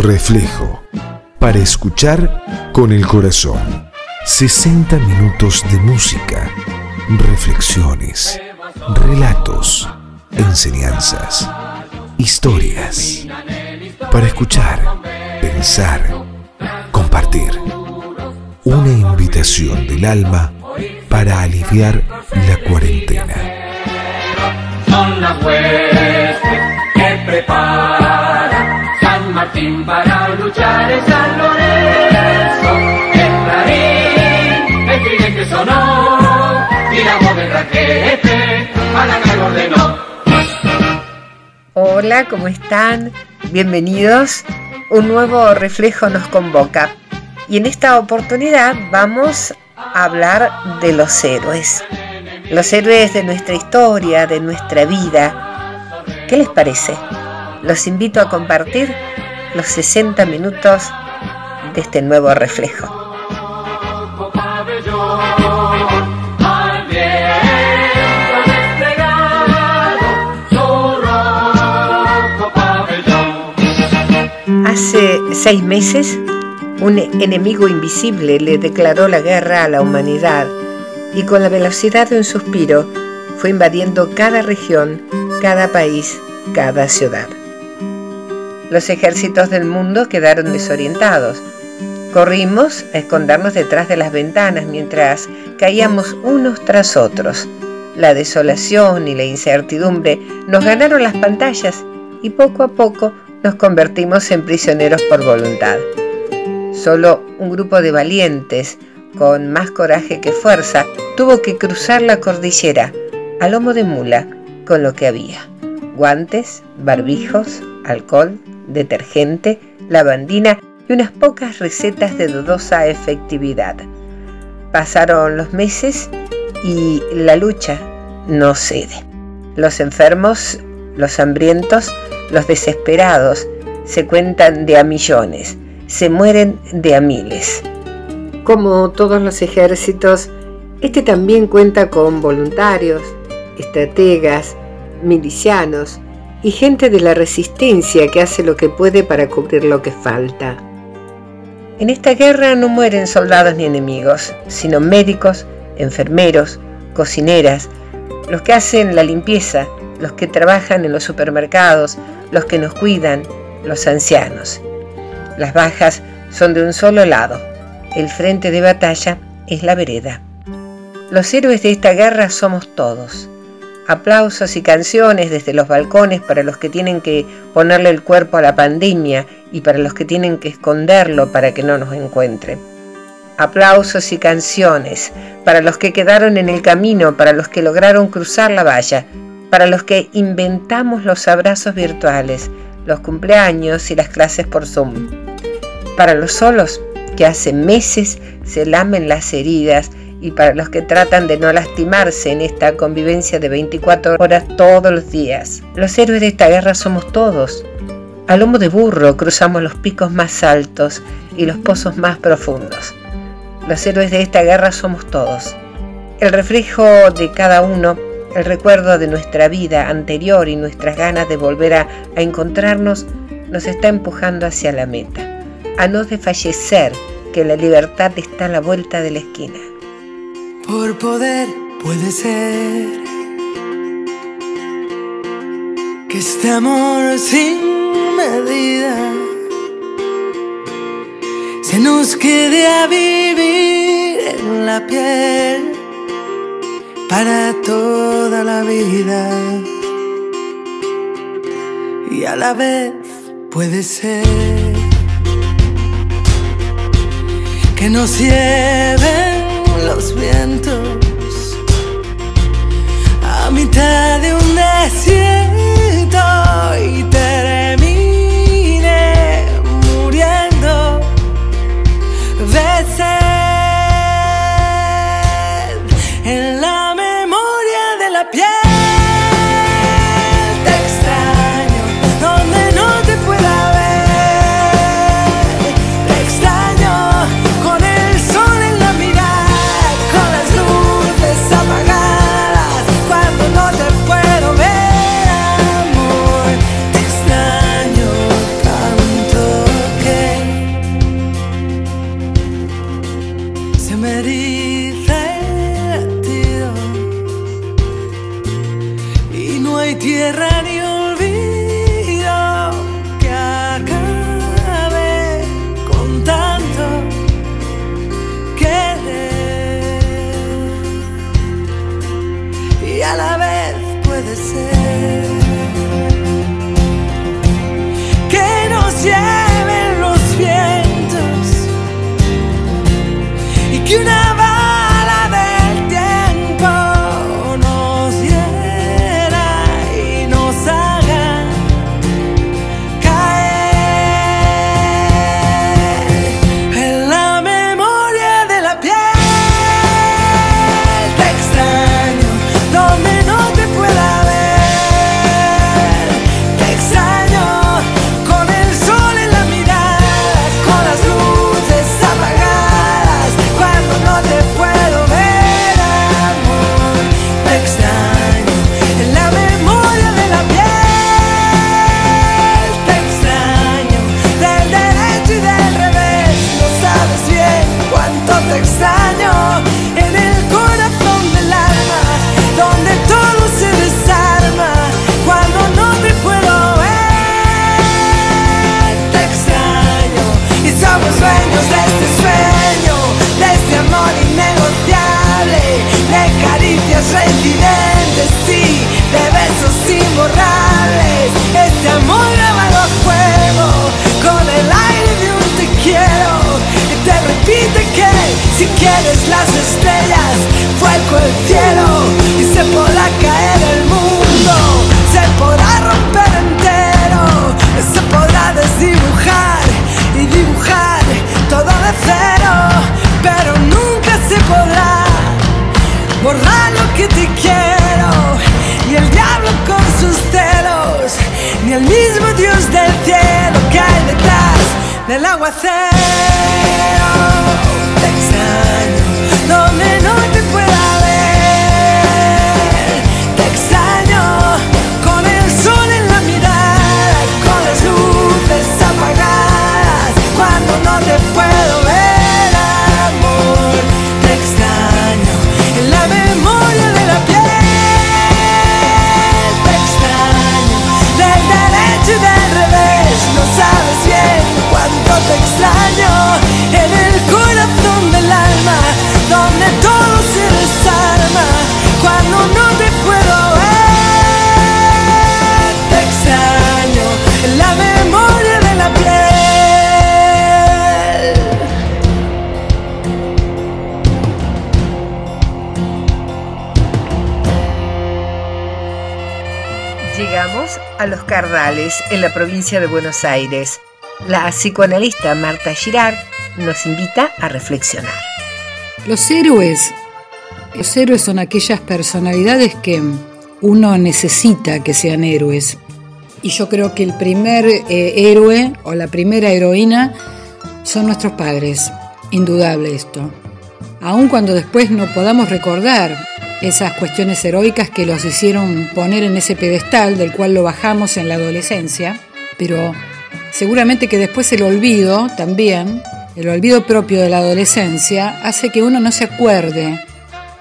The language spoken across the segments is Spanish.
Reflejo. Para escuchar con el corazón. 60 minutos de música, reflexiones, relatos, enseñanzas, historias. Para escuchar, pensar, compartir. Una invitación del alma para aliviar la cuarentena. Son las que Martín para luchar en San Lorenzo. El clarín, el tridente sonó y la voz del raquete a la carga ordenó. Hola, ¿cómo están? Bienvenidos. Un nuevo reflejo nos convoca. Y en esta oportunidad vamos a hablar de los héroes. Los héroes de nuestra historia, de nuestra vida. ¿Qué les parece? Los invito a compartir los 60 minutos de este nuevo reflejo. Hace seis meses, un enemigo invisible le declaró la guerra a la humanidad y con la velocidad de un suspiro fue invadiendo cada región, cada país, cada ciudad. Los ejércitos del mundo quedaron desorientados. Corrimos a escondernos detrás de las ventanas mientras caíamos unos tras otros. La desolación y la incertidumbre nos ganaron las pantallas y poco a poco nos convertimos en prisioneros por voluntad. Solo un grupo de valientes, con más coraje que fuerza, tuvo que cruzar la cordillera a lomo de mula con lo que había. Guantes, barbijos, alcohol, detergente, lavandina y unas pocas recetas de dudosa efectividad. Pasaron los meses y la lucha no cede. Los enfermos, los hambrientos, los desesperados se cuentan de a millones, se mueren de a miles. Como todos los ejércitos, este también cuenta con voluntarios, estrategas, milicianos y gente de la resistencia que hace lo que puede para cubrir lo que falta. En esta guerra no mueren soldados ni enemigos, sino médicos, enfermeros, cocineras, los que hacen la limpieza, los que trabajan en los supermercados, los que nos cuidan, los ancianos. Las bajas son de un solo lado. El frente de batalla es la vereda. Los héroes de esta guerra somos todos. Aplausos y canciones desde los balcones para los que tienen que ponerle el cuerpo a la pandemia y para los que tienen que esconderlo para que no nos encuentren. Aplausos y canciones para los que quedaron en el camino, para los que lograron cruzar la valla, para los que inventamos los abrazos virtuales, los cumpleaños y las clases por Zoom. Para los solos que hace meses se lamen las heridas y para los que tratan de no lastimarse en esta convivencia de 24 horas todos los días. Los héroes de esta guerra somos todos. A lomo de burro cruzamos los picos más altos y los pozos más profundos. Los héroes de esta guerra somos todos. El reflejo de cada uno, el recuerdo de nuestra vida anterior y nuestras ganas de volver a, a encontrarnos nos está empujando hacia la meta, a no desfallecer que la libertad está a la vuelta de la esquina. Por poder puede ser que este amor sin medida se nos quede a vivir en la piel para toda la vida. Y a la vez puede ser que nos lleven los vientos. A mitad de un desierto y termine y que estrellas, fuego el cielo y se podrá caer el mundo, se podrá romper entero, se podrá desdibujar y dibujar todo de cero, pero nunca se podrá borrar lo que te quiero, ni el diablo con sus celos, ni el mismo Dios del cielo que hay detrás del aguacero. En la provincia de Buenos Aires. La psicoanalista Marta Girard nos invita a reflexionar. Los héroes. Los héroes son aquellas personalidades que uno necesita que sean héroes. Y yo creo que el primer eh, héroe o la primera heroína son nuestros padres. Indudable esto. Aun cuando después no podamos recordar esas cuestiones heroicas que los hicieron poner en ese pedestal del cual lo bajamos en la adolescencia, pero seguramente que después el olvido también, el olvido propio de la adolescencia, hace que uno no se acuerde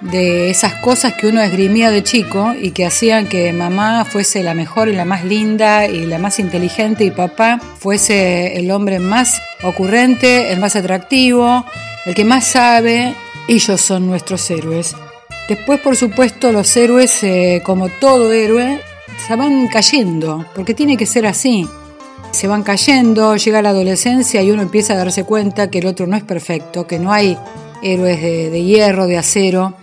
de esas cosas que uno esgrimía de chico y que hacían que mamá fuese la mejor y la más linda y la más inteligente y papá fuese el hombre más ocurrente, el más atractivo, el que más sabe. Ellos son nuestros héroes. Después, por supuesto, los héroes, eh, como todo héroe, se van cayendo, porque tiene que ser así. Se van cayendo, llega la adolescencia y uno empieza a darse cuenta que el otro no es perfecto, que no hay héroes de, hierro, de acero,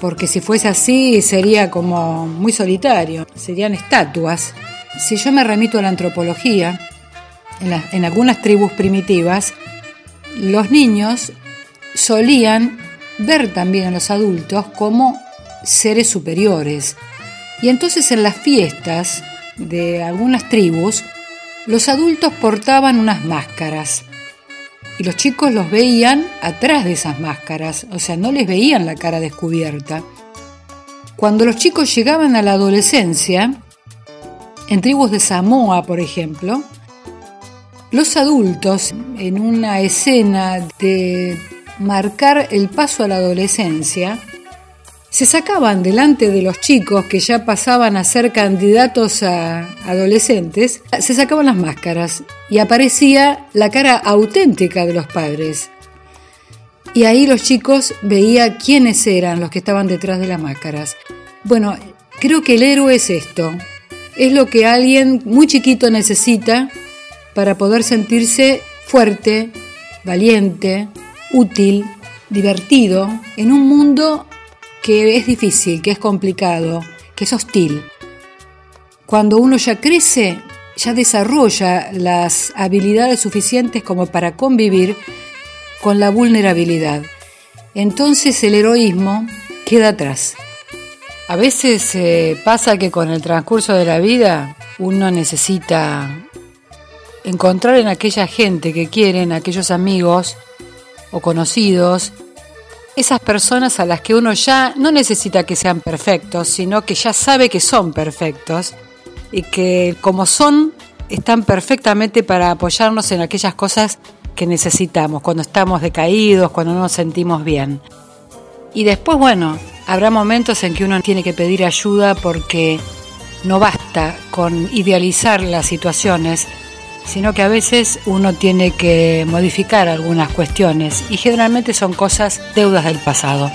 porque si fuese así sería como muy solitario, serían estatuas. Si yo me remito a la antropología, en algunas tribus primitivas, los niños solían ver también a los adultos como seres superiores. Y entonces en las fiestas de algunas tribus, los adultos portaban unas máscaras y los chicos los veían atrás de esas máscaras, o sea, no les veían la cara descubierta. Cuando los chicos llegaban a la adolescencia, en tribus de Samoa, por ejemplo, los adultos, en una escena de marcar el paso a la adolescencia, se sacaban delante de los chicos que ya pasaban a ser candidatos a adolescentes, se sacaban las máscaras y aparecía la cara auténtica de los padres. Y ahí los chicos veían quiénes eran los que estaban detrás de las máscaras. Bueno, creo que el héroe es esto. Es lo que alguien muy chiquito necesita para poder sentirse fuerte, valiente, útil, divertido en un mundo que es difícil, que es complicado, que es hostil. Cuando uno ya crece, ya desarrolla las habilidades suficientes como para convivir con la vulnerabilidad. Entonces el heroísmo queda atrás. A veces eh, pasa que con el transcurso de la vida uno necesita encontrar en aquella gente que quieren, aquellos amigos o conocidos, esas personas a las que uno ya no necesita que sean perfectos, sino que ya sabe que son perfectos y que como son están perfectamente para apoyarnos en aquellas cosas que necesitamos, cuando estamos decaídos, cuando no nos sentimos bien. Y después, bueno, habrá momentos en que uno tiene que pedir ayuda porque no basta con idealizar las situaciones, sino que a veces uno tiene que modificar algunas cuestiones y generalmente son cosas deudas del pasado.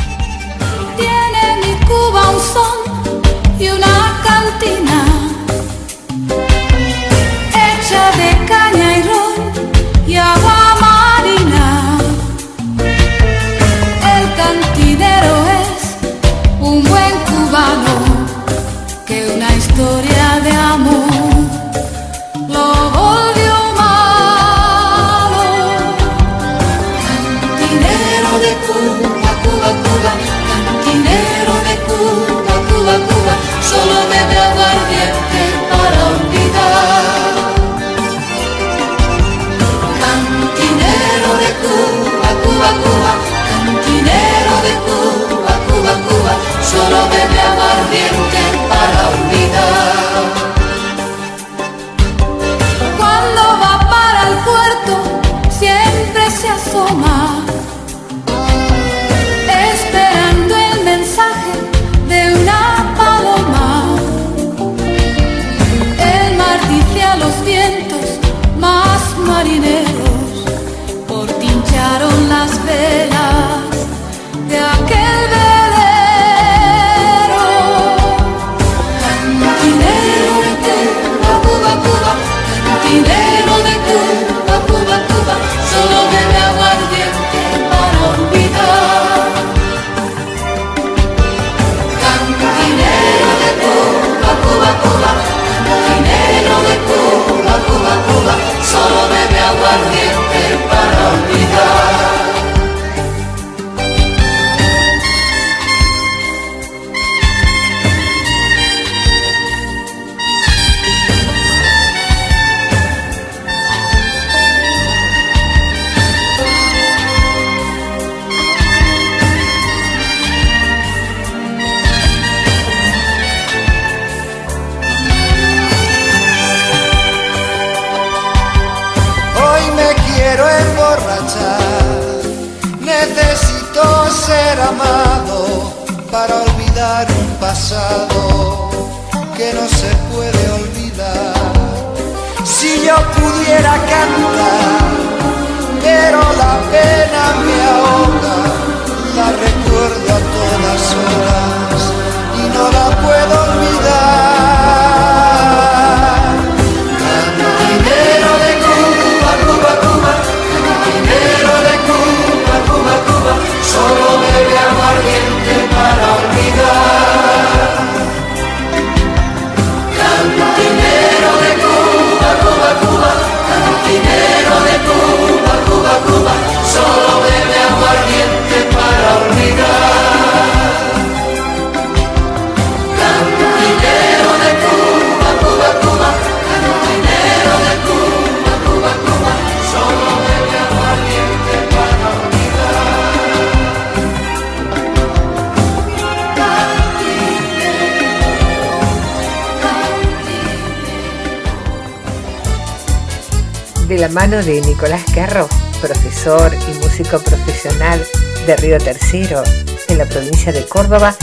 Mano de Nicolás Carro, profesor y músico profesional de Río Tercero, en la provincia de Córdoba,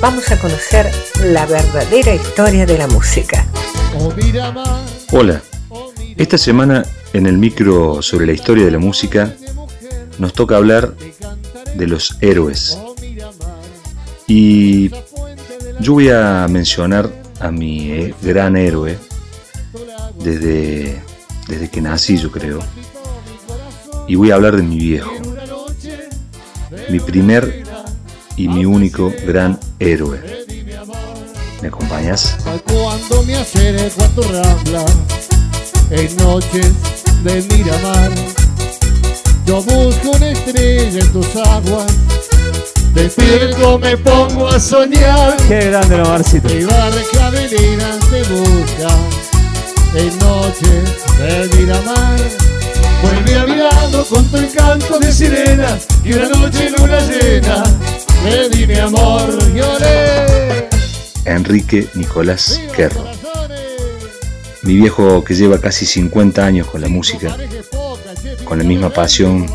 vamos a conocer la verdadera historia de la música. Hola, esta semana en el micro sobre la historia de la música nos toca hablar de los héroes. Y yo voy a mencionar a mi eh, gran héroe desde, desde que nací, yo creo. Y voy a hablar de mi viejo. Mi primer y mi único gran héroe. ¿Me acompañas? Cuando me acerco a tu rambla, en noches de Miramar, yo busco una estrella en tus aguas. Despierto me pongo a soñar. Qué grande la Marcito. Mi barca velera te busca en noches de Miramar. Vuelve a con tu encanto de sirena y una noche luna llena me di mi amor, lloré. Enrique Nicolás Querro. Mi viejo que lleva casi 50 años con la música, con la misma pasión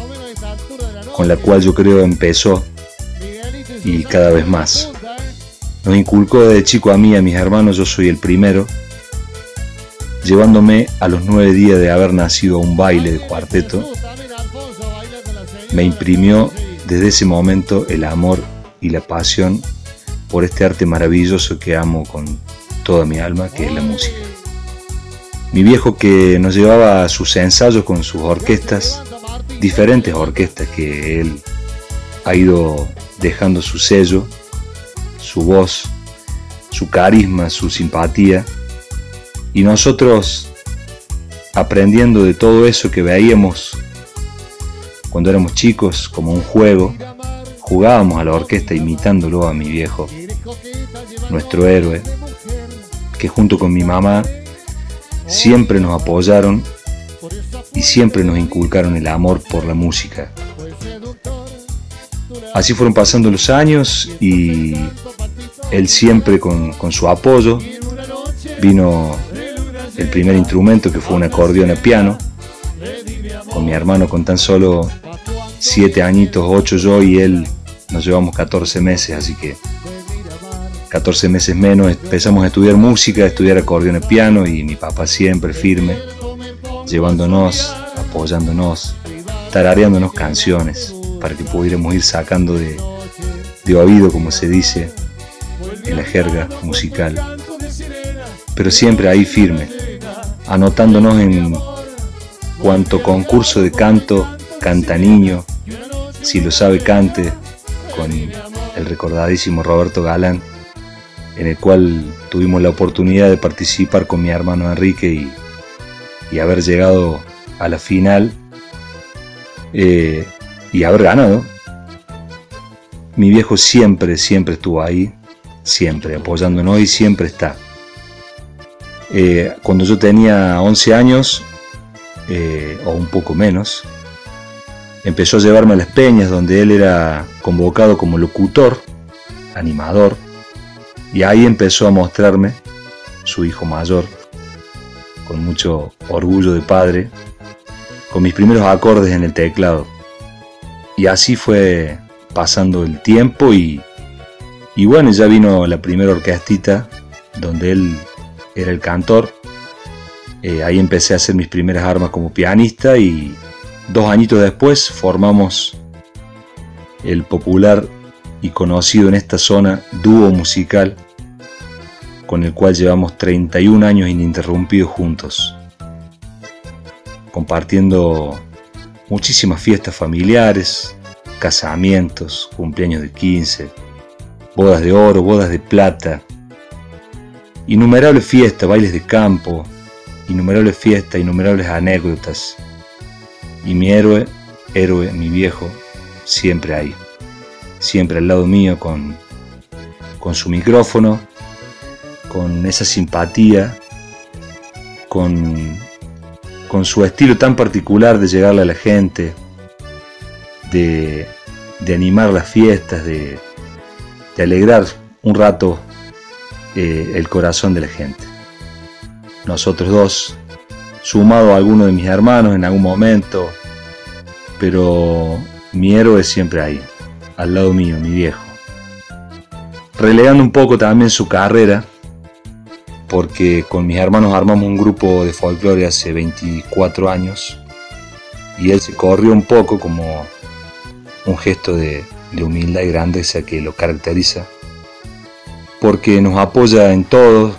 con la cual yo creo empezó y cada vez más. Nos inculcó desde chico a mí y a mis hermanos, yo soy el primero, llevándome a los nueve días de haber nacido a un baile de cuarteto, me imprimió desde ese momento el amor y la pasión por este arte maravilloso que amo con toda mi alma, que es la música. Mi viejo que nos llevaba a sus ensayos con sus orquestas, diferentes orquestas que él ha ido dejando su sello, su voz, su carisma, su simpatía, y nosotros aprendiendo de todo eso que veíamos cuando éramos chicos como un juego, Jugábamos a la orquesta imitándolo a mi viejo, nuestro héroe, que junto con mi mamá siempre nos apoyaron y siempre nos inculcaron el amor por la música. Así fueron pasando los años y él siempre con, con su apoyo vino el primer instrumento que fue un acordeón a piano, con mi hermano con tan solo siete añitos, ocho yo y él nos llevamos 14 meses, así que 14 meses menos empezamos a estudiar música, a estudiar acordeón y piano y mi papá siempre firme, llevándonos, apoyándonos, tarareándonos canciones para que pudiéramos ir sacando de, de oído, como se dice en la jerga musical. Pero siempre ahí firme, anotándonos en cuanto concurso de canto, canta niño, si lo sabe cante, con el recordadísimo Roberto Galán, en el cual tuvimos la oportunidad de participar con mi hermano Enrique y, haber llegado a la final eh, y haber ganado. Mi viejo siempre, siempre estuvo ahí, siempre apoyándonos y siempre está. Eh, cuando yo tenía 11 años, eh, o un poco menos, empezó a llevarme a las peñas donde él era convocado como locutor, animador, y ahí empezó a mostrarme su hijo mayor, con mucho orgullo de padre, con mis primeros acordes en el teclado. Y así fue pasando el tiempo y, y bueno, ya vino la primera orquestita donde él era el cantor. Eh, ahí empecé a hacer mis primeras armas como pianista y Dos añitos después formamos el popular y conocido en esta zona dúo musical con el cual llevamos 31 años ininterrumpidos juntos, compartiendo muchísimas fiestas familiares, casamientos, cumpleaños de 15, bodas de oro, bodas de plata, innumerables fiestas, bailes de campo, innumerables fiestas, innumerables anécdotas y mi héroe, héroe, mi viejo, siempre ahí. Siempre al lado mío con, con su micrófono, con esa simpatía, con, con su estilo tan particular de llegarle a la gente, de, animar las fiestas, de, alegrar un rato eh, el corazón de la gente. Nosotros dos sumado a alguno de mis hermanos en algún momento, pero mi héroe es siempre ahí, al lado mío, mi viejo. relegando un poco también su carrera, porque con mis hermanos armamos un grupo de folclore hace 24 años y él se corrió un poco como un gesto de, de humildad y grandeza que lo caracteriza, porque nos apoya en todo,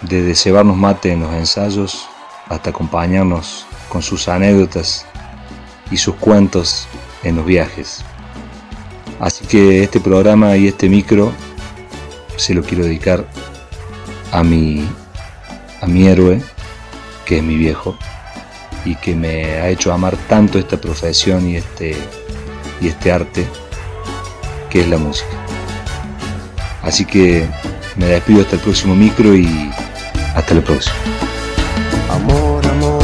desde cebarnos mate en los ensayos hasta acompañarnos con sus anécdotas y sus cuentos en los viajes. Así que este programa y este micro se lo quiero dedicar a mi, a mi héroe, que es mi viejo, y que me ha hecho amar tanto esta profesión y este, y este arte, que es la música. Así que me despido hasta el próximo micro y hasta la próxima. Amor, amor.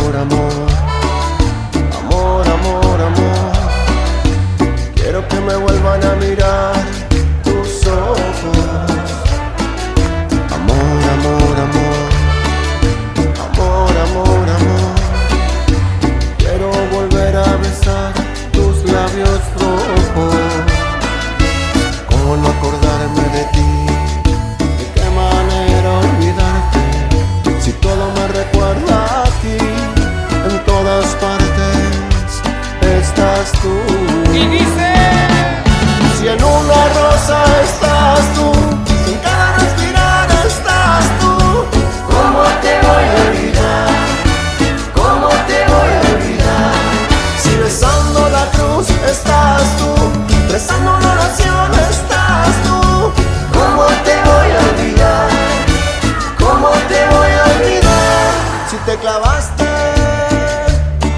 Te clavaste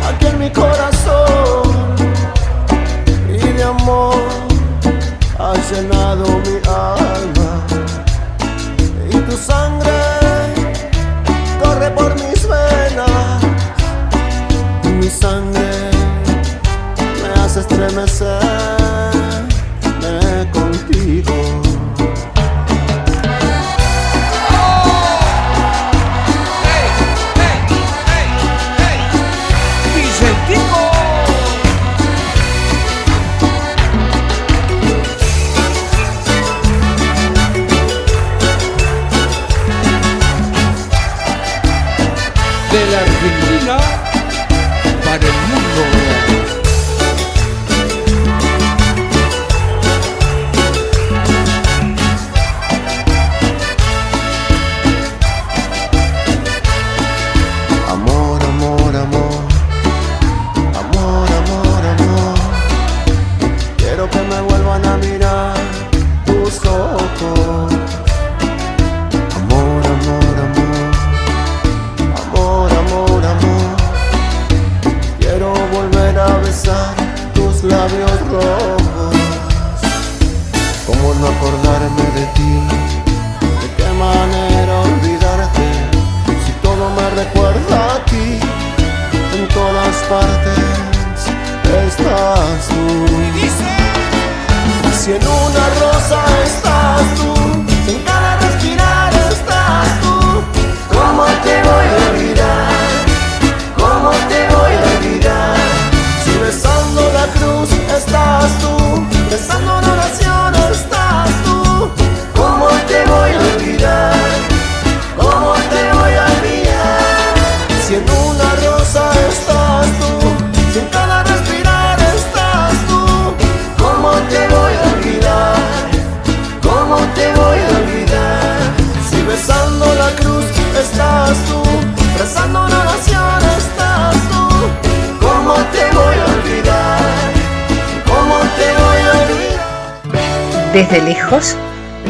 aquí en mi corazón. Y de amor has llenado mi alma. Y tu sangre corre por mis venas. Mi sangre me hace estremecer Argentina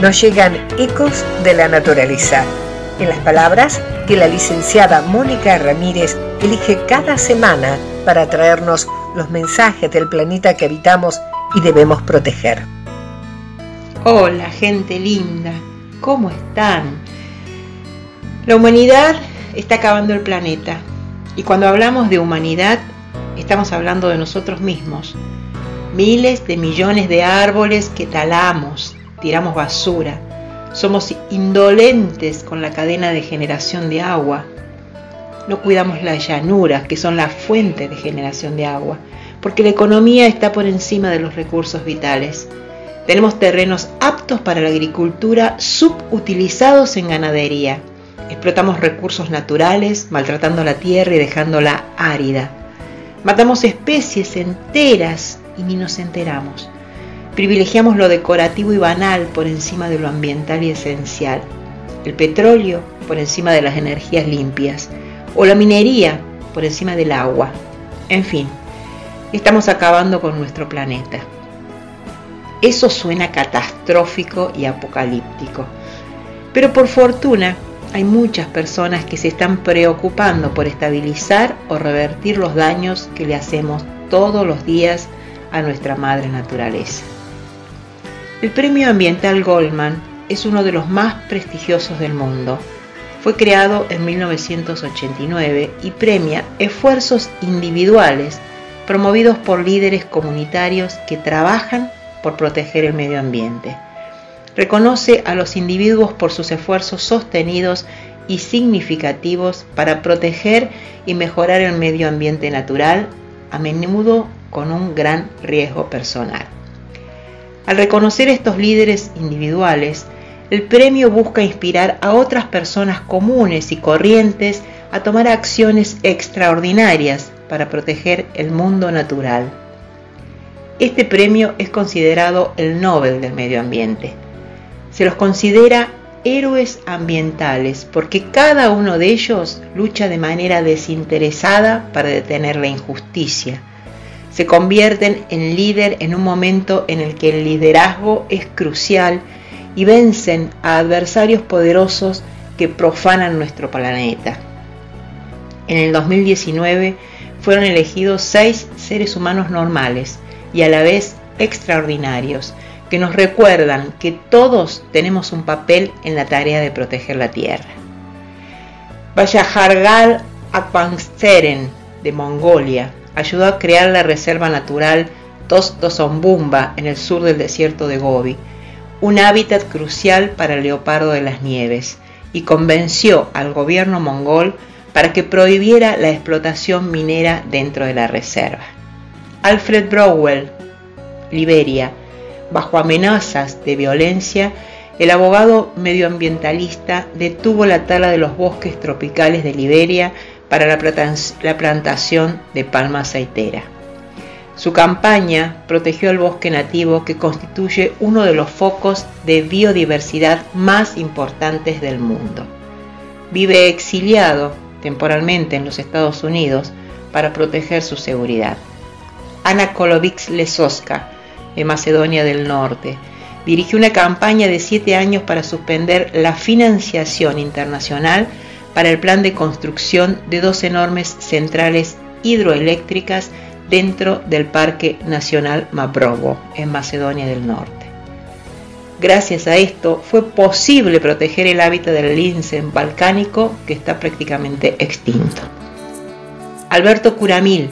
nos llegan ecos de la naturaleza, en las palabras que la licenciada Mónica Ramírez elige cada semana para traernos los mensajes del planeta que habitamos y debemos proteger. Hola gente linda, ¿cómo están? La humanidad está acabando el planeta y cuando hablamos de humanidad estamos hablando de nosotros mismos. Miles de millones de árboles que talamos, tiramos basura. Somos indolentes con la cadena de generación de agua. No cuidamos las llanuras, que son la fuente de generación de agua, porque la economía está por encima de los recursos vitales. Tenemos terrenos aptos para la agricultura, subutilizados en ganadería. Explotamos recursos naturales, maltratando la tierra y dejándola árida. Matamos especies enteras y ni nos enteramos. Privilegiamos lo decorativo y banal por encima de lo ambiental y esencial. El petróleo por encima de las energías limpias. O la minería por encima del agua. En fin, estamos acabando con nuestro planeta. Eso suena catastrófico y apocalíptico. Pero por fortuna hay muchas personas que se están preocupando por estabilizar o revertir los daños que le hacemos todos los días a nuestra madre naturaleza. El Premio Ambiental Goldman es uno de los más prestigiosos del mundo. Fue creado en 1989 y premia esfuerzos individuales promovidos por líderes comunitarios que trabajan por proteger el medio ambiente. Reconoce a los individuos por sus esfuerzos sostenidos y significativos para proteger y mejorar el medio ambiente natural, a menudo con un gran riesgo personal. Al reconocer estos líderes individuales, el premio busca inspirar a otras personas comunes y corrientes a tomar acciones extraordinarias para proteger el mundo natural. Este premio es considerado el Nobel del Medio Ambiente. Se los considera héroes ambientales porque cada uno de ellos lucha de manera desinteresada para detener la injusticia se convierten en líder en un momento en el que el liderazgo es crucial y vencen a adversarios poderosos que profanan nuestro planeta. En el 2019 fueron elegidos seis seres humanos normales y a la vez extraordinarios, que nos recuerdan que todos tenemos un papel en la tarea de proteger la Tierra. Vallajargal Akwansteren de Mongolia ayudó a crear la reserva natural Tostosombumba en el sur del desierto de Gobi, un hábitat crucial para el leopardo de las nieves, y convenció al gobierno mongol para que prohibiera la explotación minera dentro de la reserva. Alfred Browell, Liberia, bajo amenazas de violencia, el abogado medioambientalista detuvo la tala de los bosques tropicales de Liberia para la plantación de palma aceitera. Su campaña protegió el bosque nativo que constituye uno de los focos de biodiversidad más importantes del mundo. Vive exiliado temporalmente en los Estados Unidos para proteger su seguridad. Ana Kolovic Lesoska, de Macedonia del Norte, dirigió una campaña de siete años para suspender la financiación internacional para el plan de construcción de dos enormes centrales hidroeléctricas dentro del Parque Nacional Mabrovo, en Macedonia del Norte. Gracias a esto fue posible proteger el hábitat del lince balcánico que está prácticamente extinto. Alberto Curamil,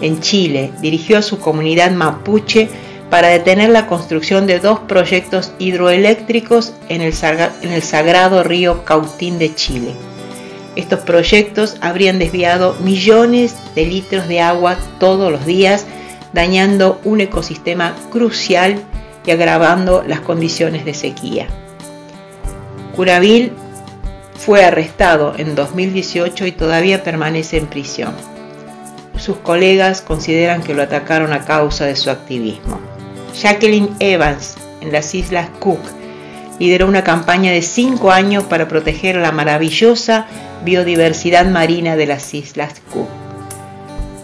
en Chile, dirigió a su comunidad mapuche para detener la construcción de dos proyectos hidroeléctricos en el, en el sagrado río Cautín de Chile estos proyectos habrían desviado millones de litros de agua todos los días, dañando un ecosistema crucial y agravando las condiciones de sequía. Curavil fue arrestado en 2018 y todavía permanece en prisión. Sus colegas consideran que lo atacaron a causa de su activismo. Jacqueline Evans, en las Islas Cook, lideró una campaña de cinco años para proteger la maravillosa biodiversidad marina de las Islas Cook.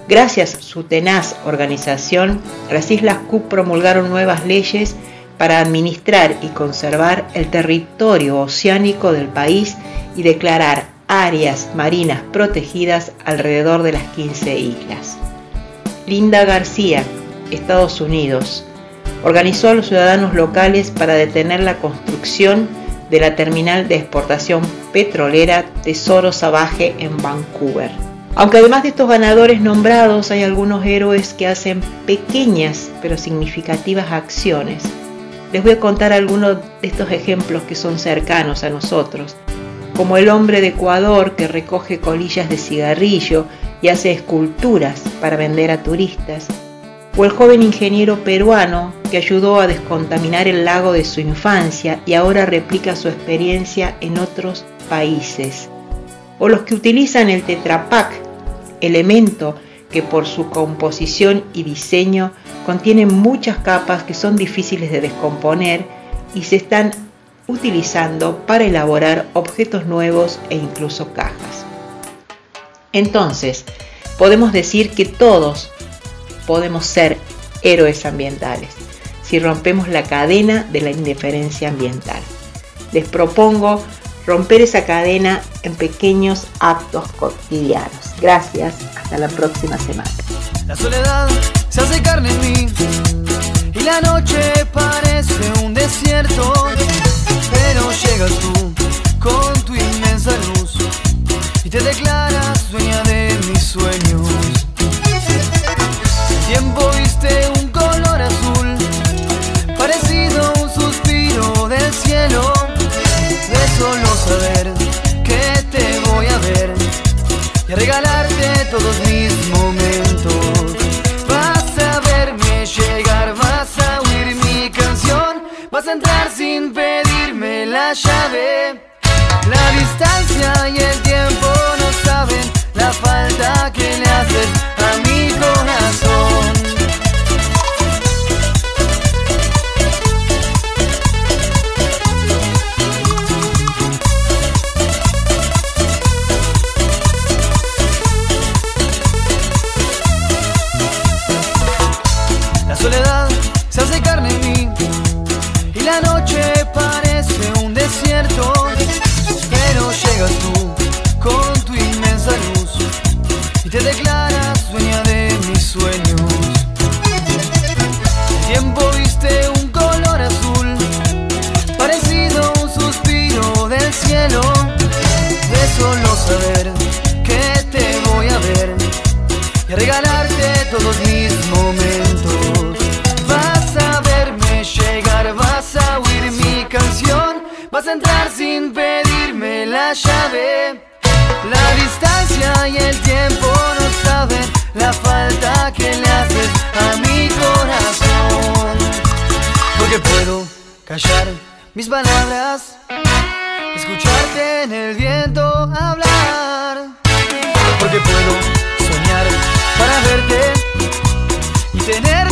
Gracias a su tenaz organización, las Islas Cook promulgaron nuevas leyes para administrar y conservar el territorio oceánico del país y declarar áreas marinas protegidas alrededor de las 15 islas. Linda García, Estados Unidos, organizó a los ciudadanos locales para detener la construcción de la terminal de exportación petrolera Tesoro Sabaje en Vancouver. Aunque además de estos ganadores nombrados hay algunos héroes que hacen pequeñas pero significativas acciones. Les voy a contar algunos de estos ejemplos que son cercanos a nosotros, como el hombre de Ecuador que recoge colillas de cigarrillo y hace esculturas para vender a turistas, o el joven ingeniero peruano que ayudó a descontaminar el lago de su infancia y ahora replica su experiencia en otros países, o los que utilizan el Tetrapac, elemento que por su composición y diseño contiene muchas capas que son difíciles de descomponer y se están utilizando para elaborar objetos nuevos e incluso cajas. Entonces, podemos decir que todos podemos ser héroes ambientales si rompemos la cadena de la indiferencia ambiental. Les propongo romper esa cadena en pequeños actos cotidianos. Gracias, hasta la próxima semana. La soledad se hace carne en mí y la noche parece un desierto, pero llegas tú con tu inmensa luz y te declaras dueña de mis sueños. Tiempo viste un color azul, parecido a un suspiro del cielo, de solo saber que te voy a ver y a regalarte todos mis momentos. Vas a verme llegar, vas a oír mi canción, vas a entrar sin pedirme la llave. La distancia y el tiempo no saben la falta que le haces a mi corazón. Te declaras dueña de mis sueños. Tiempo viste un color azul, parecido a un suspiro del cielo, de solo saber que te voy a ver y a regalarte todos mis momentos. Vas a verme llegar, vas a oír mi canción, vas a entrar sin pedirme la llave. Y el tiempo no saben la falta que le haces a mi corazón. Porque puedo callar mis palabras, escucharte en el viento hablar. Porque puedo soñar para verte y tenerte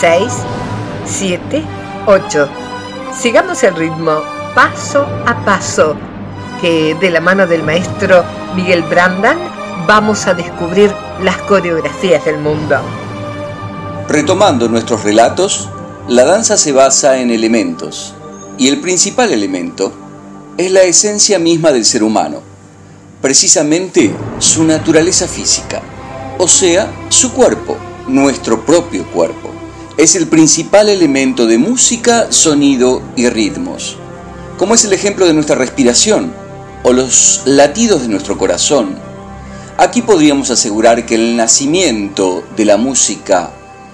6, 7, 8. Sigamos el ritmo paso a paso, que de la mano del maestro Miguel Brandan vamos a descubrir las coreografías del mundo. Retomando nuestros relatos, la danza se basa en elementos, y el principal elemento es la esencia misma del ser humano, precisamente su naturaleza física, o sea, su cuerpo, nuestro propio cuerpo. Es el principal elemento de música, sonido y ritmos, como es el ejemplo de nuestra respiración o los latidos de nuestro corazón. Aquí podríamos asegurar que el nacimiento de la música,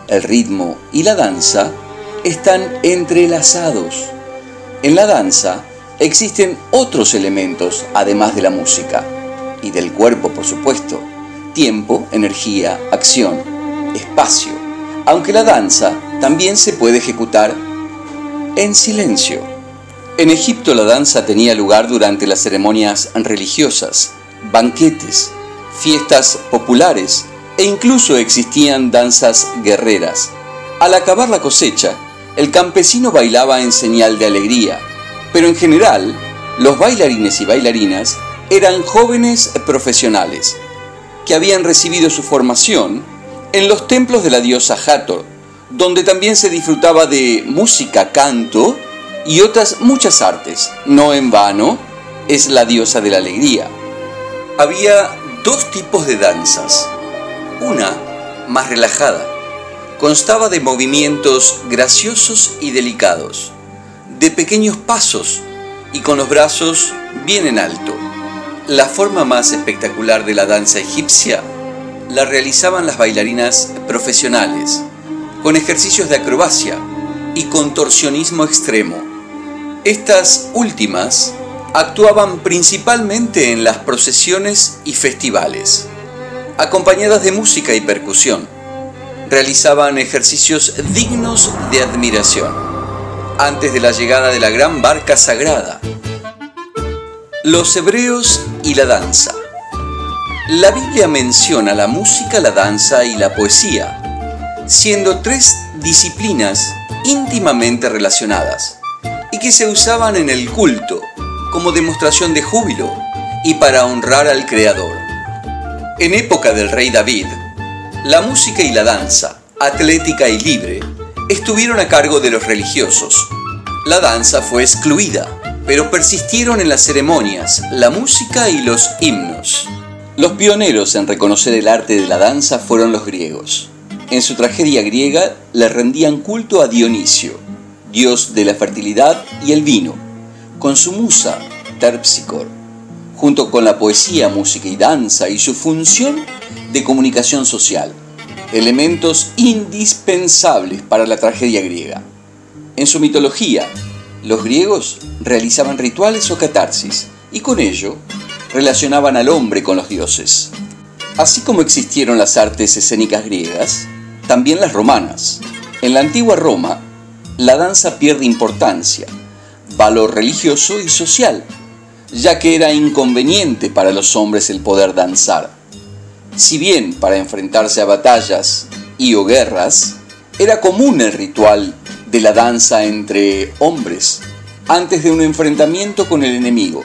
el ritmo y la danza están entrelazados. En la danza existen otros elementos además de la música y del cuerpo, por supuesto. Tiempo, energía, acción, espacio. Aunque la danza también se puede ejecutar en silencio. En Egipto la danza tenía lugar durante las ceremonias religiosas, banquetes, fiestas populares e incluso existían danzas guerreras. Al acabar la cosecha, el campesino bailaba en señal de alegría, pero en general los bailarines y bailarinas eran jóvenes profesionales que habían recibido su formación en los templos de la diosa Hathor, donde también se disfrutaba de música, canto y otras muchas artes. No en vano, es la diosa de la alegría. Había dos tipos de danzas. Una, más relajada, constaba de movimientos graciosos y delicados, de pequeños pasos y con los brazos bien en alto. La forma más espectacular de la danza egipcia la realizaban las bailarinas profesionales, con ejercicios de acrobacia y contorsionismo extremo. Estas últimas actuaban principalmente en las procesiones y festivales, acompañadas de música y percusión. Realizaban ejercicios dignos de admiración, antes de la llegada de la gran barca sagrada. Los hebreos y la danza. La Biblia menciona la música, la danza y la poesía, siendo tres disciplinas íntimamente relacionadas y que se usaban en el culto como demostración de júbilo y para honrar al Creador. En época del rey David, la música y la danza, atlética y libre, estuvieron a cargo de los religiosos. La danza fue excluida, pero persistieron en las ceremonias, la música y los himnos. Los pioneros en reconocer el arte de la danza fueron los griegos. En su tragedia griega le rendían culto a Dionisio, dios de la fertilidad y el vino, con su musa Terpsicor, junto con la poesía, música y danza y su función de comunicación social, elementos indispensables para la tragedia griega. En su mitología, los griegos realizaban rituales o catarsis y con ello relacionaban al hombre con los dioses. Así como existieron las artes escénicas griegas, también las romanas. En la antigua Roma, la danza pierde importancia, valor religioso y social, ya que era inconveniente para los hombres el poder danzar. Si bien para enfrentarse a batallas y o guerras, era común el ritual de la danza entre hombres antes de un enfrentamiento con el enemigo.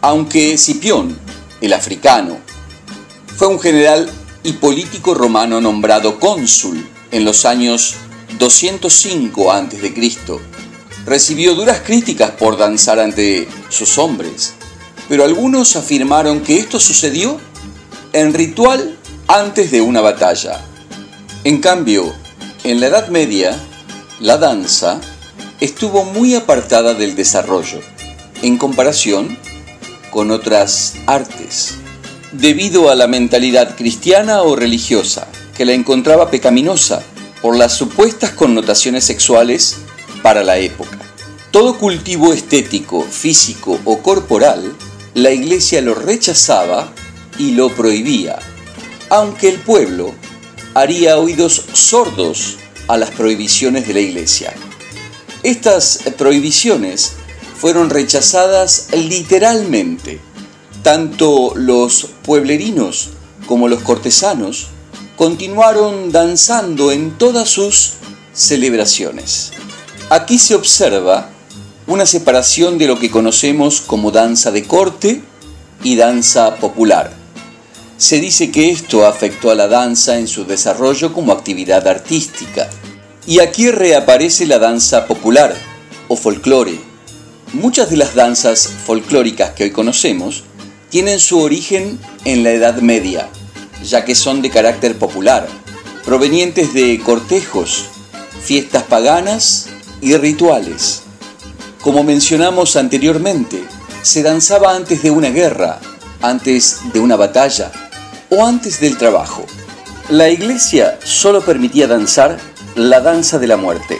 Aunque Escipión, el africano, fue un general y político romano nombrado cónsul en los años 205 a.C., recibió duras críticas por danzar ante sus hombres, pero algunos afirmaron que esto sucedió en ritual antes de una batalla. En cambio, en la Edad Media, la danza estuvo muy apartada del desarrollo, en comparación con otras artes, debido a la mentalidad cristiana o religiosa, que la encontraba pecaminosa por las supuestas connotaciones sexuales para la época. Todo cultivo estético, físico o corporal, la iglesia lo rechazaba y lo prohibía, aunque el pueblo haría oídos sordos a las prohibiciones de la iglesia. Estas prohibiciones fueron rechazadas literalmente. Tanto los pueblerinos como los cortesanos continuaron danzando en todas sus celebraciones. Aquí se observa una separación de lo que conocemos como danza de corte y danza popular. Se dice que esto afectó a la danza en su desarrollo como actividad artística. Y aquí reaparece la danza popular o folclore. Muchas de las danzas folclóricas que hoy conocemos tienen su origen en la Edad Media, ya que son de carácter popular, provenientes de cortejos, fiestas paganas y rituales. Como mencionamos anteriormente, se danzaba antes de una guerra, antes de una batalla o antes del trabajo. La iglesia solo permitía danzar la danza de la muerte.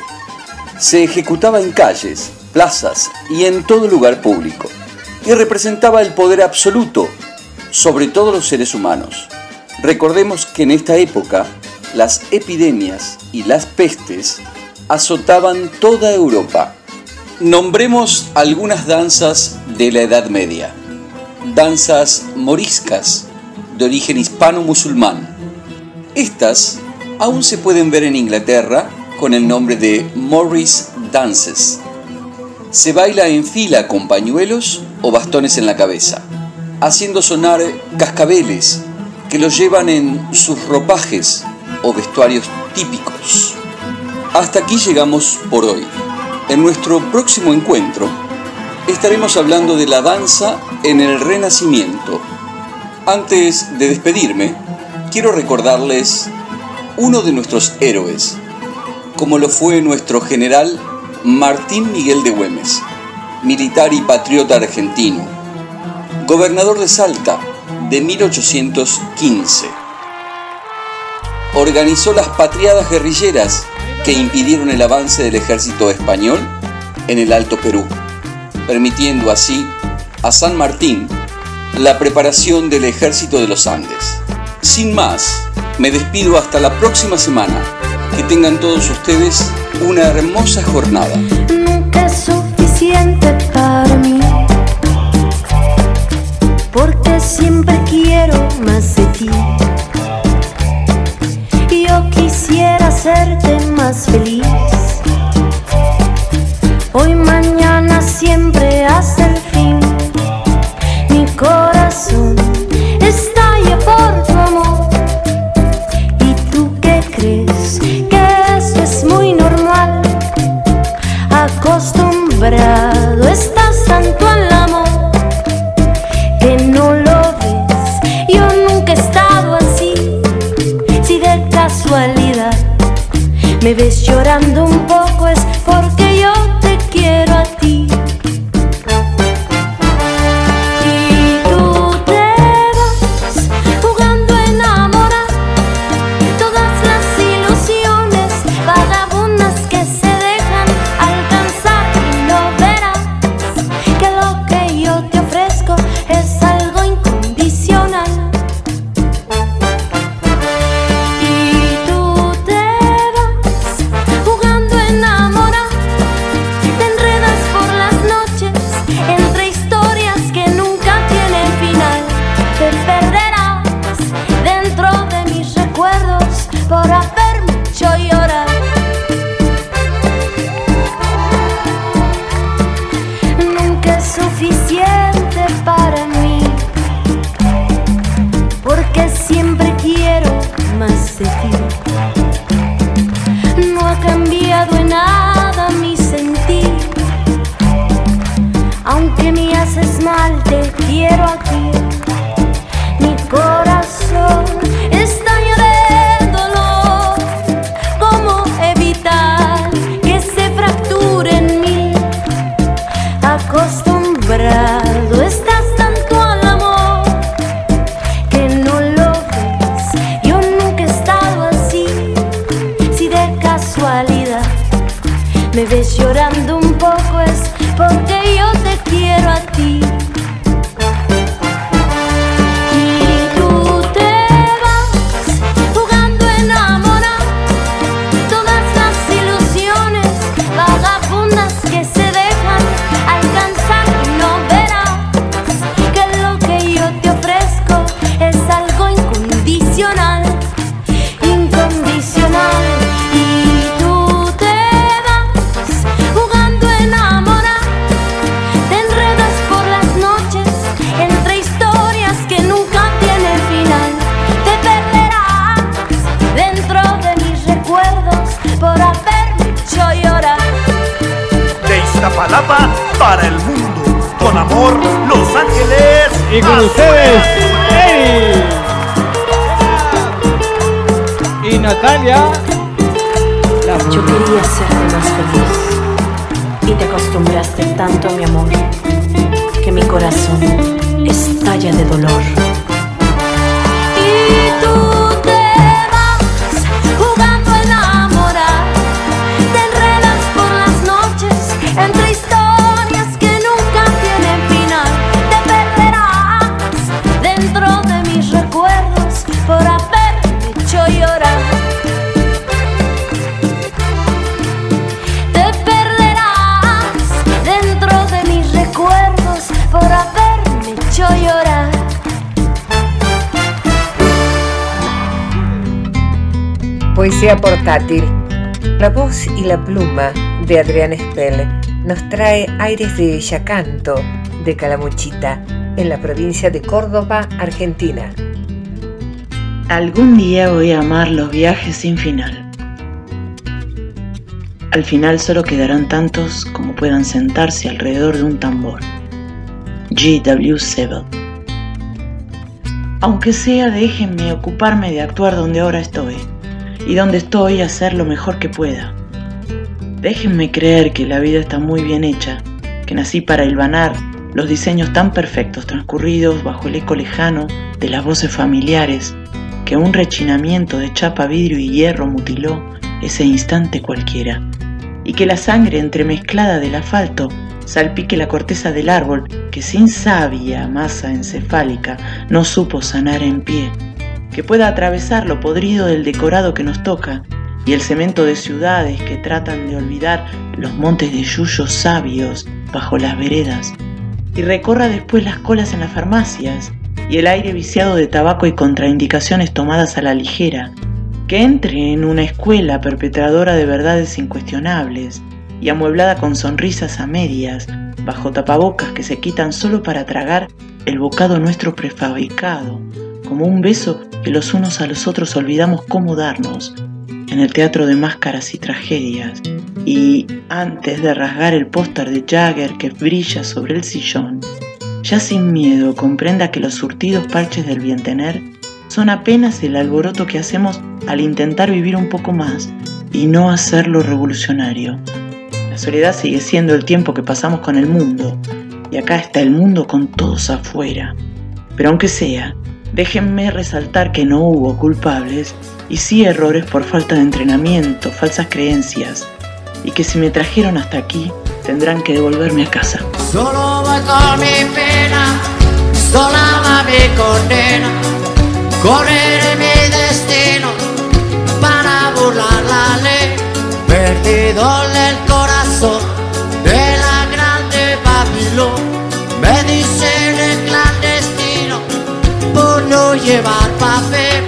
Se ejecutaba en calles, plazas y en todo lugar público y representaba el poder absoluto sobre todos los seres humanos. Recordemos que en esta época las epidemias y las pestes azotaban toda Europa. Nombremos algunas danzas de la Edad Media. Danzas moriscas de origen hispano-musulmán. Estas aún se pueden ver en Inglaterra con el nombre de Morris Dances. Se baila en fila con pañuelos o bastones en la cabeza, haciendo sonar cascabeles que los llevan en sus ropajes o vestuarios típicos. Hasta aquí llegamos por hoy. En nuestro próximo encuentro estaremos hablando de la danza en el Renacimiento. Antes de despedirme, quiero recordarles uno de nuestros héroes, como lo fue nuestro general Martín Miguel de Güemes, militar y patriota argentino, gobernador de Salta de 1815. Organizó las patriadas guerrilleras que impidieron el avance del ejército español en el Alto Perú, permitiendo así a San Martín la preparación del ejército de los Andes. Sin más, me despido hasta la próxima semana. Que tengan todos ustedes una hermosa jornada. Nunca es suficiente para mí, porque siempre quiero más de ti. Yo quisiera hacerte más feliz. Hoy, mañana, siempre hasta me ves llorando un La voz y la pluma de Adrián Espel nos trae aires de Yacanto, de Calamuchita, en la provincia de Córdoba, Argentina. Algún día voy a amar los viajes sin final. Al final solo quedarán tantos como puedan sentarse alrededor de un tambor. G.W. Sebel. Aunque sea, déjenme ocuparme de actuar donde ahora estoy, y donde estoy hacer lo mejor que pueda. Déjenme creer que la vida está muy bien hecha, que nací para hilvanar los diseños tan perfectos transcurridos bajo el eco lejano de las voces familiares, que un rechinamiento de chapa, vidrio y hierro mutiló ese instante cualquiera, y que la sangre entremezclada del asfalto salpique la corteza del árbol que sin sabia masa encefálica no supo sanar en pie, que pueda atravesar lo podrido del decorado que nos toca y el cemento de ciudades que tratan de olvidar los montes de yuyos sabios bajo las veredas, y recorra después las colas en las farmacias y el aire viciado de tabaco y contraindicaciones tomadas a la ligera, que entre en una escuela perpetradora de verdades incuestionables, y amueblada con sonrisas a medias, bajo tapabocas que se quitan solo para tragar el bocado nuestro prefabricado, como un beso que los unos a los otros olvidamos cómo darnos, en el teatro de máscaras y tragedias, y antes de rasgar el póster de Jagger que brilla sobre el sillón, ya sin miedo comprenda que los surtidos parches del bientener son apenas el alboroto que hacemos al intentar vivir un poco más y no hacerlo revolucionario, la soledad sigue siendo el tiempo que pasamos con el mundo, y acá está el mundo con todos afuera. Pero aunque sea, déjenme resaltar que no hubo culpables y sí errores por falta de entrenamiento, falsas creencias, y que si me trajeron hasta aquí, tendrán que devolverme a casa. Solo voy con mi pena, sola va mi condena, correré mi destino para burlar la ley, perdido llevar papel,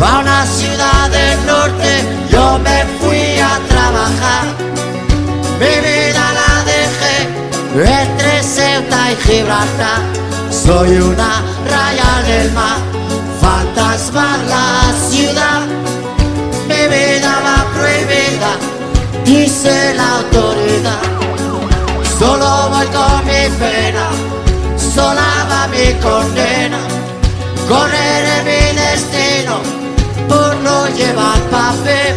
pa' una ciudad del norte yo me fui a trabajar, mi vida la dejé entre Ceuta y Gibraltar. Soy una raya del mar, fantasma la ciudad. Mi vida va prohibida, dice la autoridad. Solo voy con mi pena, sola va mi condena. Correré mi destino por no llevar papel,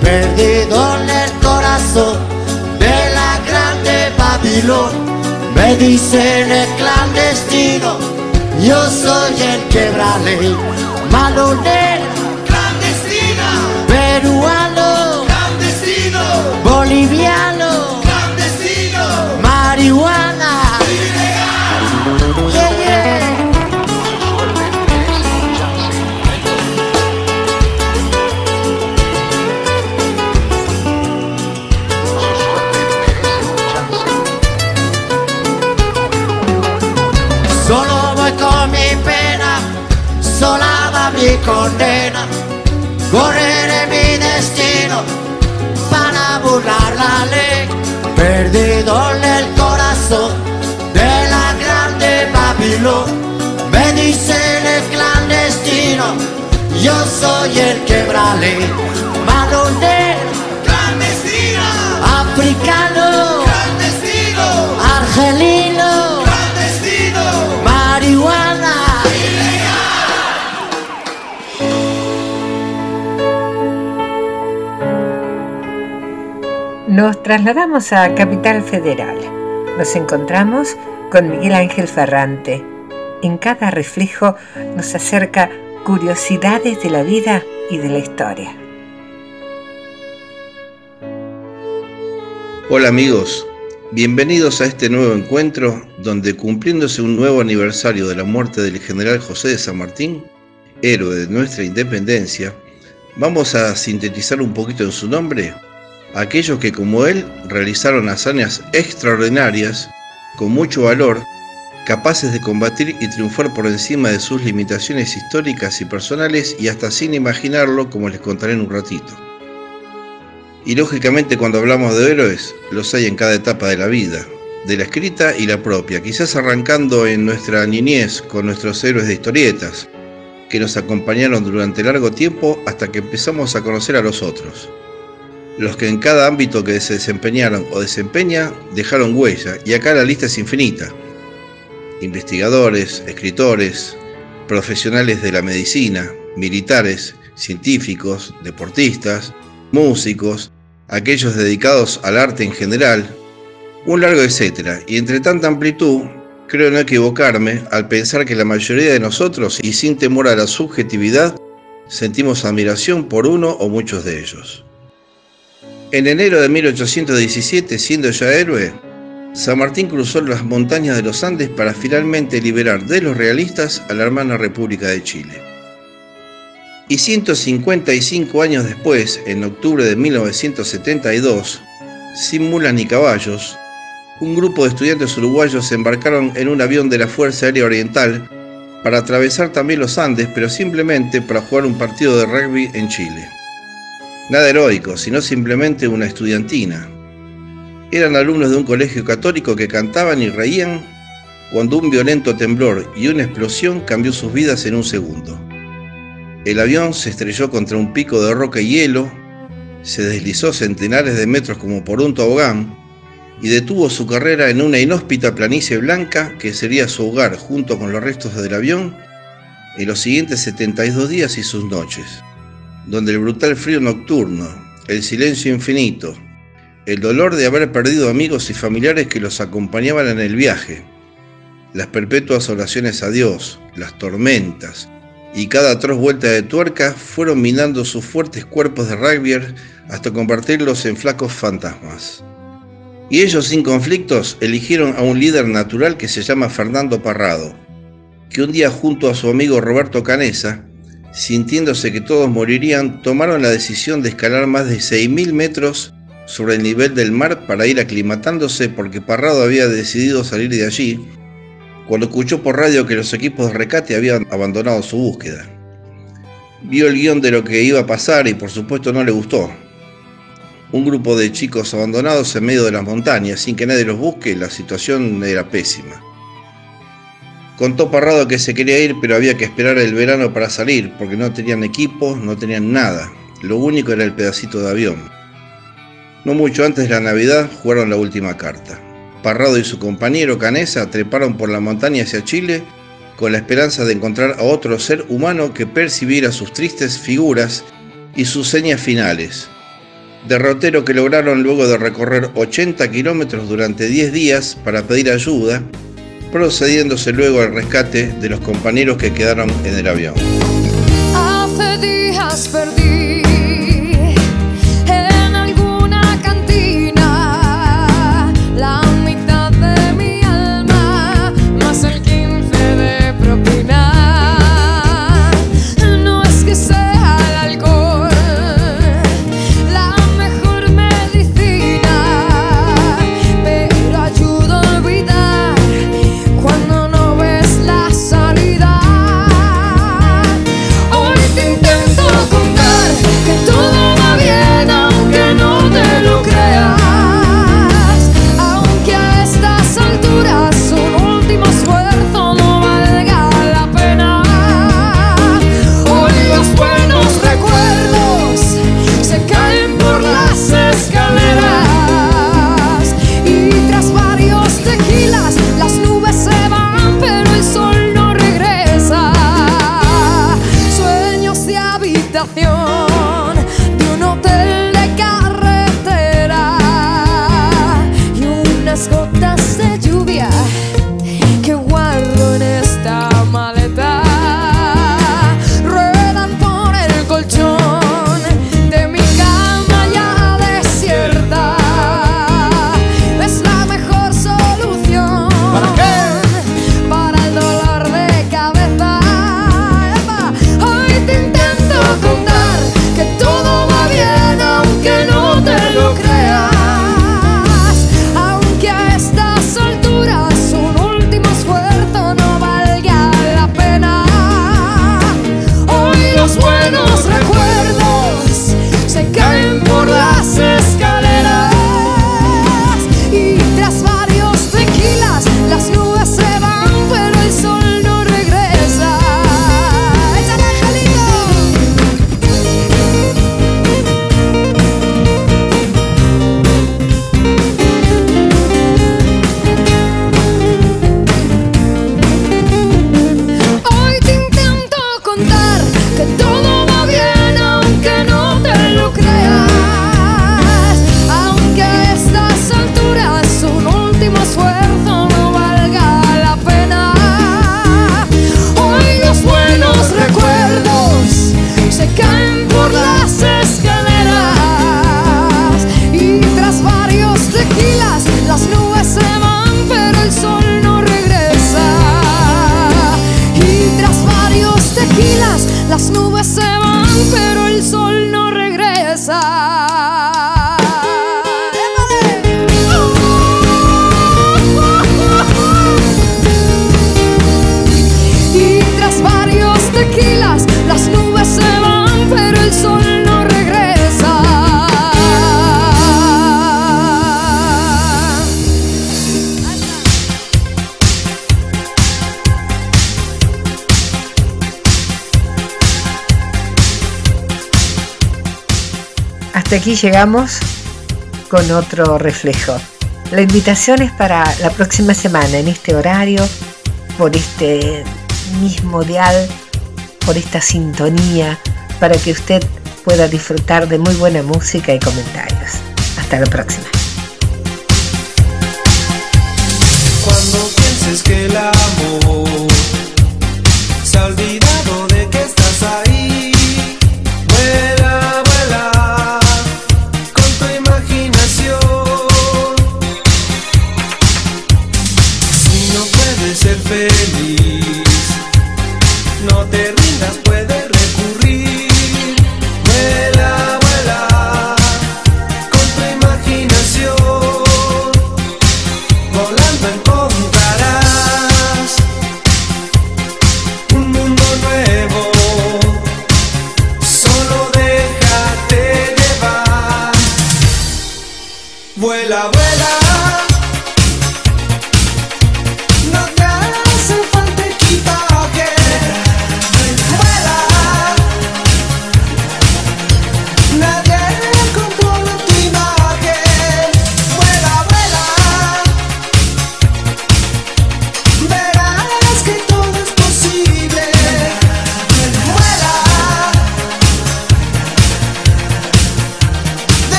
perdido en el corazón de la grande Babilón. Me dicen el clandestino, yo soy el quebrale, malonero, clandestina, peruano, clandestino, boliviano, clandestino, marihuana, condena. Correré mi destino para burlar la ley. Perdido el corazón de la grande Babilón. Me dicen el clandestino, yo soy el quebrale. Malonero, clandestino, africano, Nos trasladamos a Capital Federal. Nos encontramos con Miguel Ángel Ferrante. En cada reflejo nos acerca curiosidades de la vida y de la historia. Hola amigos, bienvenidos a este nuevo encuentro donde cumpliéndose un nuevo aniversario de la muerte del general José de San Martín, héroe de nuestra independencia, vamos a sintetizar un poquito en su nombre aquellos que como él realizaron hazañas extraordinarias, con mucho valor, capaces de combatir y triunfar por encima de sus limitaciones históricas y personales y hasta sin imaginarlo como les contaré en un ratito. Y lógicamente cuando hablamos de héroes, los hay en cada etapa de la vida, de la escrita y la propia, quizás arrancando en nuestra niñez con nuestros héroes de historietas, que nos acompañaron durante largo tiempo hasta que empezamos a conocer a los otros. Los que en cada ámbito que se desempeñaron o desempeña dejaron huella, y acá la lista es infinita. Investigadores, escritores, profesionales de la medicina, militares, científicos, deportistas, músicos, aquellos dedicados al arte en general, un largo etcétera. Y entre tanta amplitud, creo no equivocarme al pensar que la mayoría de nosotros, y sin temor a la subjetividad, sentimos admiración por uno o muchos de ellos. En enero de 1817, siendo ya héroe, San Martín cruzó las montañas de los Andes para finalmente liberar de los realistas a la hermana República de Chile. Y 155 años después, en octubre de 1972, sin mulas ni caballos, un grupo de estudiantes uruguayos se embarcaron en un avión de la Fuerza Aérea Oriental para atravesar también los Andes, pero simplemente para jugar un partido de rugby en Chile. Nada heroico, sino simplemente una estudiantina. Eran alumnos de un colegio católico que cantaban y reían cuando un violento temblor y una explosión cambió sus vidas en un segundo. El avión se estrelló contra un pico de roca y hielo, se deslizó centenares de metros como por un tobogán y detuvo su carrera en una inhóspita planicie blanca que sería su hogar junto con los restos del avión en los siguientes 72 días y sus noches, donde el brutal frío nocturno, el silencio infinito, el dolor de haber perdido amigos y familiares que los acompañaban en el viaje, las perpetuas oraciones a Dios, las tormentas y cada atroz vuelta de tuerca fueron minando sus fuertes cuerpos de rugby hasta convertirlos en flacos fantasmas. Y ellos sin conflictos eligieron a un líder natural que se llama Fernando Parrado, que un día junto a su amigo Roberto Canesa, sintiéndose que todos morirían, tomaron la decisión de escalar más de 6.000 metros sobre el nivel del mar para ir aclimatándose porque Parrado había decidido salir de allí cuando escuchó por radio que los equipos de recate habían abandonado su búsqueda. Vio el guion de lo que iba a pasar y por supuesto no le gustó, un grupo de chicos abandonados en medio de las montañas sin que nadie los busque, la situación era pésima. Contó Parrado que se quería ir, pero había que esperar el verano para salir, porque no tenían equipo, no tenían nada. Lo único era el pedacito de avión. No mucho antes de la Navidad jugaron la última carta. Parrado y su compañero Canesa treparon por la montaña hacia Chile con la esperanza de encontrar a otro ser humano que percibiera sus tristes figuras y sus señas finales, derrotero que lograron luego de recorrer 80 kilómetros durante 10 días para pedir ayuda, procediéndose luego al rescate de los compañeros que quedaron en el avión. tentando aquí llegamos con otro reflejo. La invitación es para la próxima semana en este horario, por este mismo dial, por esta sintonía, para que usted pueda disfrutar de muy buena música y comentarios. Hasta la próxima.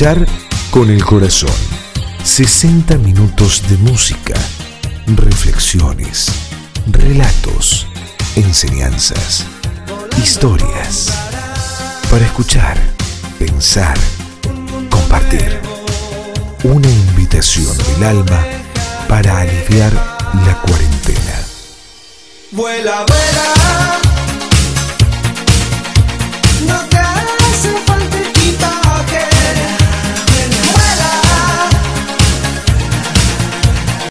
Escuchar con el corazón. 60 minutos de música, reflexiones, relatos, enseñanzas, historias. Para escuchar, pensar, compartir. Una invitación del alma para aliviar la cuarentena. Vuela, vuela.